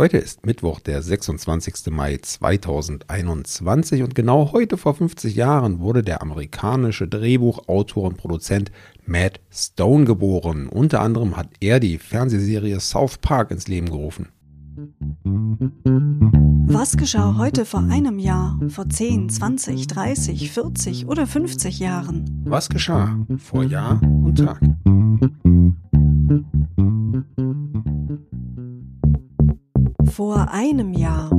Heute ist Mittwoch, der 26. Mai 2021 und genau heute vor 50 Jahren wurde der amerikanische Drehbuchautor und Produzent Matt Stone geboren. Unter anderem hat er die Fernsehserie South Park ins Leben gerufen. Was geschah heute vor einem Jahr, vor 10, 20, 30, 40 oder 50 Jahren? Was geschah vor Jahr und Tag? Vor einem Jahr.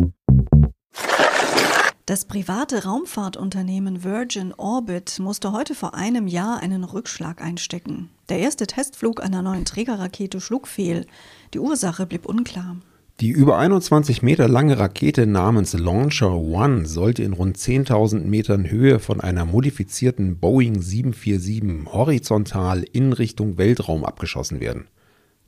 Das private Raumfahrtunternehmen Virgin Orbit musste heute vor einem Jahr einen Rückschlag einstecken. Der erste Testflug einer neuen Trägerrakete schlug fehl. Die Ursache blieb unklar. Die über 21 Meter lange Rakete namens Launcher One sollte in rund 10.000 Metern Höhe von einer modifizierten Boeing 747 horizontal in Richtung Weltraum abgeschossen werden.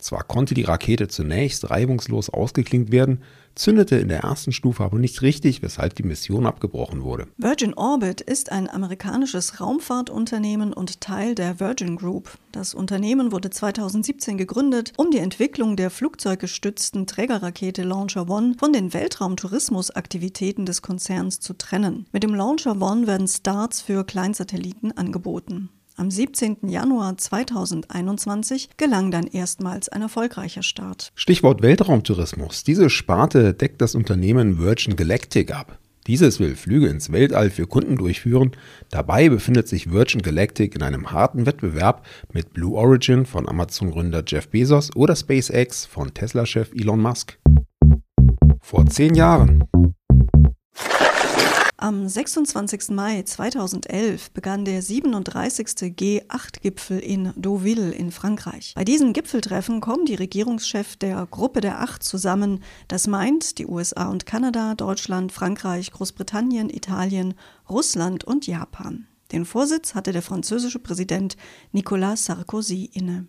Zwar konnte die Rakete zunächst reibungslos ausgeklinkt werden, zündete in der ersten Stufe aber nicht richtig, weshalb die Mission abgebrochen wurde. Virgin Orbit ist ein amerikanisches Raumfahrtunternehmen und Teil der Virgin Group. Das Unternehmen wurde 2017 gegründet, um die Entwicklung der flugzeuggestützten Trägerrakete Launcher One von den Weltraumtourismusaktivitäten des Konzerns zu trennen. Mit dem Launcher One werden Starts für Kleinsatelliten angeboten. Am 17. Januar 2021 gelang dann erstmals ein erfolgreicher Start. Stichwort Weltraumtourismus. Diese Sparte deckt das Unternehmen Virgin Galactic ab. Dieses will Flüge ins Weltall für Kunden durchführen. Dabei befindet sich Virgin Galactic in einem harten Wettbewerb mit Blue Origin von Amazon-Gründer Jeff Bezos oder SpaceX von Tesla-Chef Elon Musk. Vor zehn Jahren am 26. Mai 2011 begann der 37. G8-Gipfel in Deauville in Frankreich. Bei diesem Gipfeltreffen kommen die Regierungschefs der Gruppe der Acht zusammen. Das meint die USA und Kanada, Deutschland, Frankreich, Großbritannien, Italien, Russland und Japan. Den Vorsitz hatte der französische Präsident Nicolas Sarkozy inne.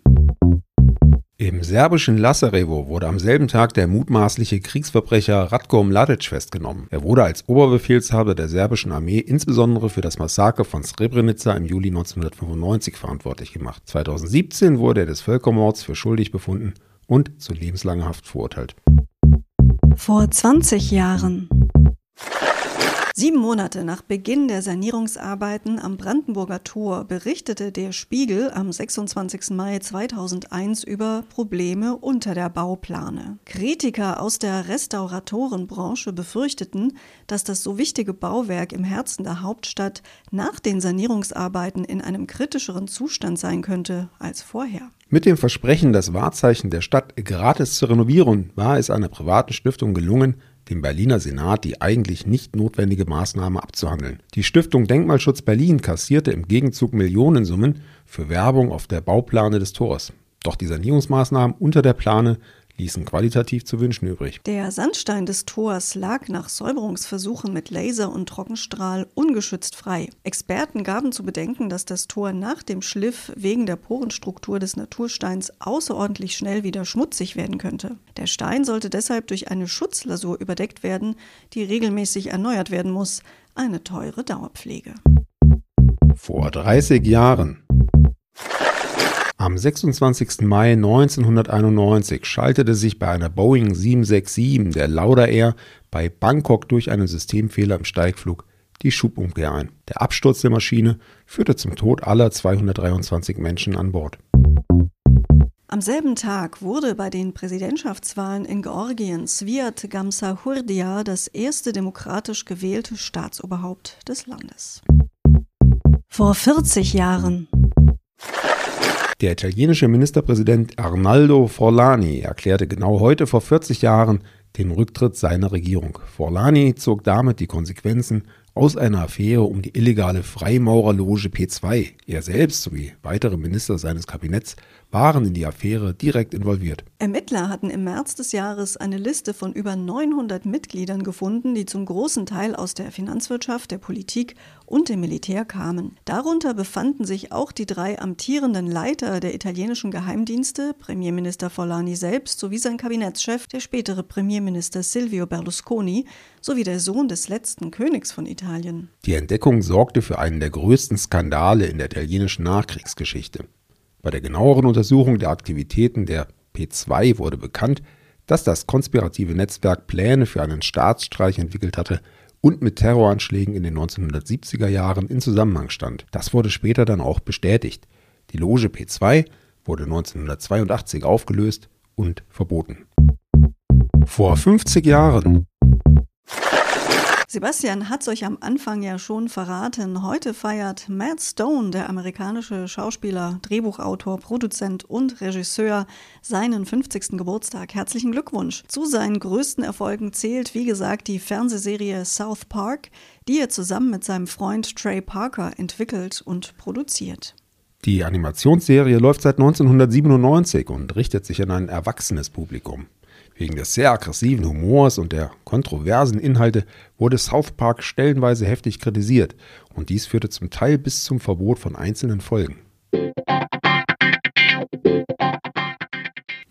Im serbischen Lasarevo wurde am selben Tag der mutmaßliche Kriegsverbrecher Ratko Mladic festgenommen. Er wurde als Oberbefehlshaber der serbischen Armee insbesondere für das Massaker von Srebrenica im Juli 1995 verantwortlich gemacht. 2017 wurde er des Völkermords für schuldig befunden und zu lebenslanger Haft verurteilt. Vor 20 Jahren Sieben Monate nach Beginn der Sanierungsarbeiten am Brandenburger Tor berichtete der Spiegel am 26. Mai 2001 über Probleme unter der Bauplane. Kritiker aus der Restauratorenbranche befürchteten, dass das so wichtige Bauwerk im Herzen der Hauptstadt nach den Sanierungsarbeiten in einem kritischeren Zustand sein könnte als vorher. Mit dem Versprechen, das Wahrzeichen der Stadt gratis zu renovieren, war es einer privaten Stiftung gelungen, dem Berliner Senat die eigentlich nicht notwendige Maßnahme abzuhandeln. Die Stiftung Denkmalschutz Berlin kassierte im Gegenzug Millionensummen für Werbung auf der Bauplane des Tors. Doch die Sanierungsmaßnahmen unter der Plane ließen qualitativ zu wünschen übrig. Der Sandstein des Tors lag nach Säuberungsversuchen mit Laser und Trockenstrahl ungeschützt frei. Experten gaben zu bedenken, dass das Tor nach dem Schliff wegen der Porenstruktur des Natursteins außerordentlich schnell wieder schmutzig werden könnte. Der Stein sollte deshalb durch eine Schutzlasur überdeckt werden, die regelmäßig erneuert werden muss. Eine teure Dauerpflege. Vor 30 Jahren am 26. Mai 1991 schaltete sich bei einer Boeing 767 der Lauda Air bei Bangkok durch einen Systemfehler im Steigflug die Schubumkehr ein. Der Absturz der Maschine führte zum Tod aller 223 Menschen an Bord. Am selben Tag wurde bei den Präsidentschaftswahlen in Georgien Sviat Gamsahurdia das erste demokratisch gewählte Staatsoberhaupt des Landes. Vor 40 Jahren der italienische Ministerpräsident Arnaldo Forlani erklärte genau heute vor 40 Jahren den Rücktritt seiner Regierung. Forlani zog damit die Konsequenzen aus einer Affäre um die illegale Freimaurerloge P2. Er selbst sowie weitere Minister seines Kabinetts waren in die Affäre direkt involviert. Ermittler hatten im März des Jahres eine Liste von über 900 Mitgliedern gefunden, die zum großen Teil aus der Finanzwirtschaft, der Politik und dem Militär kamen. Darunter befanden sich auch die drei amtierenden Leiter der italienischen Geheimdienste, Premierminister Forlani selbst sowie sein Kabinettschef, der spätere Premierminister Silvio Berlusconi, sowie der Sohn des letzten Königs von Italien. Die Entdeckung sorgte für einen der größten Skandale in der italienischen Nachkriegsgeschichte. Bei der genaueren Untersuchung der Aktivitäten der P2 wurde bekannt, dass das konspirative Netzwerk Pläne für einen Staatsstreich entwickelt hatte und mit Terroranschlägen in den 1970er Jahren in Zusammenhang stand. Das wurde später dann auch bestätigt. Die Loge P2 wurde 1982 aufgelöst und verboten. Vor 50 Jahren Sebastian hat es euch am Anfang ja schon verraten. Heute feiert Matt Stone, der amerikanische Schauspieler, Drehbuchautor, Produzent und Regisseur, seinen 50. Geburtstag. Herzlichen Glückwunsch. Zu seinen größten Erfolgen zählt, wie gesagt, die Fernsehserie South Park, die er zusammen mit seinem Freund Trey Parker entwickelt und produziert. Die Animationsserie läuft seit 1997 und richtet sich an ein erwachsenes Publikum. Wegen des sehr aggressiven Humors und der kontroversen Inhalte wurde South Park stellenweise heftig kritisiert und dies führte zum Teil bis zum Verbot von einzelnen Folgen.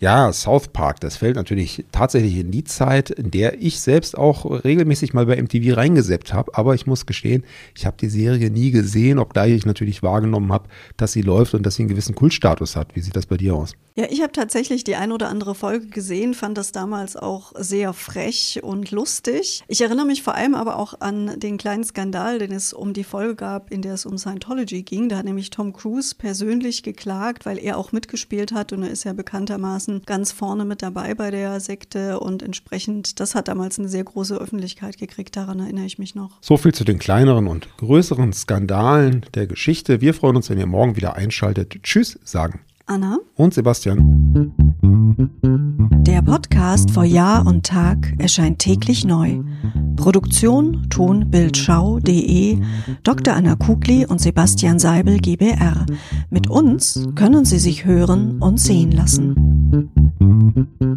Ja, South Park, das fällt natürlich tatsächlich in die Zeit, in der ich selbst auch regelmäßig mal bei MTV reingeseppt habe. Aber ich muss gestehen, ich habe die Serie nie gesehen, obgleich ich natürlich wahrgenommen habe, dass sie läuft und dass sie einen gewissen Kultstatus hat. Wie sieht das bei dir aus? Ja, ich habe tatsächlich die ein oder andere Folge gesehen, fand das damals auch sehr frech und lustig. Ich erinnere mich vor allem aber auch an den kleinen Skandal, den es um die Folge gab, in der es um Scientology ging. Da hat nämlich Tom Cruise persönlich geklagt, weil er auch mitgespielt hat und er ist ja bekanntermaßen ganz vorne mit dabei bei der Sekte und entsprechend, das hat damals eine sehr große Öffentlichkeit gekriegt, daran erinnere ich mich noch. So viel zu den kleineren und größeren Skandalen der Geschichte. Wir freuen uns, wenn ihr morgen wieder einschaltet. Tschüss sagen. Anna und Sebastian. Der Podcast vor Jahr und Tag erscheint täglich neu. Produktion tonbildschau.de Dr. Anna Kugli und Sebastian Seibel GBR. Mit uns können Sie sich hören und sehen lassen. うん。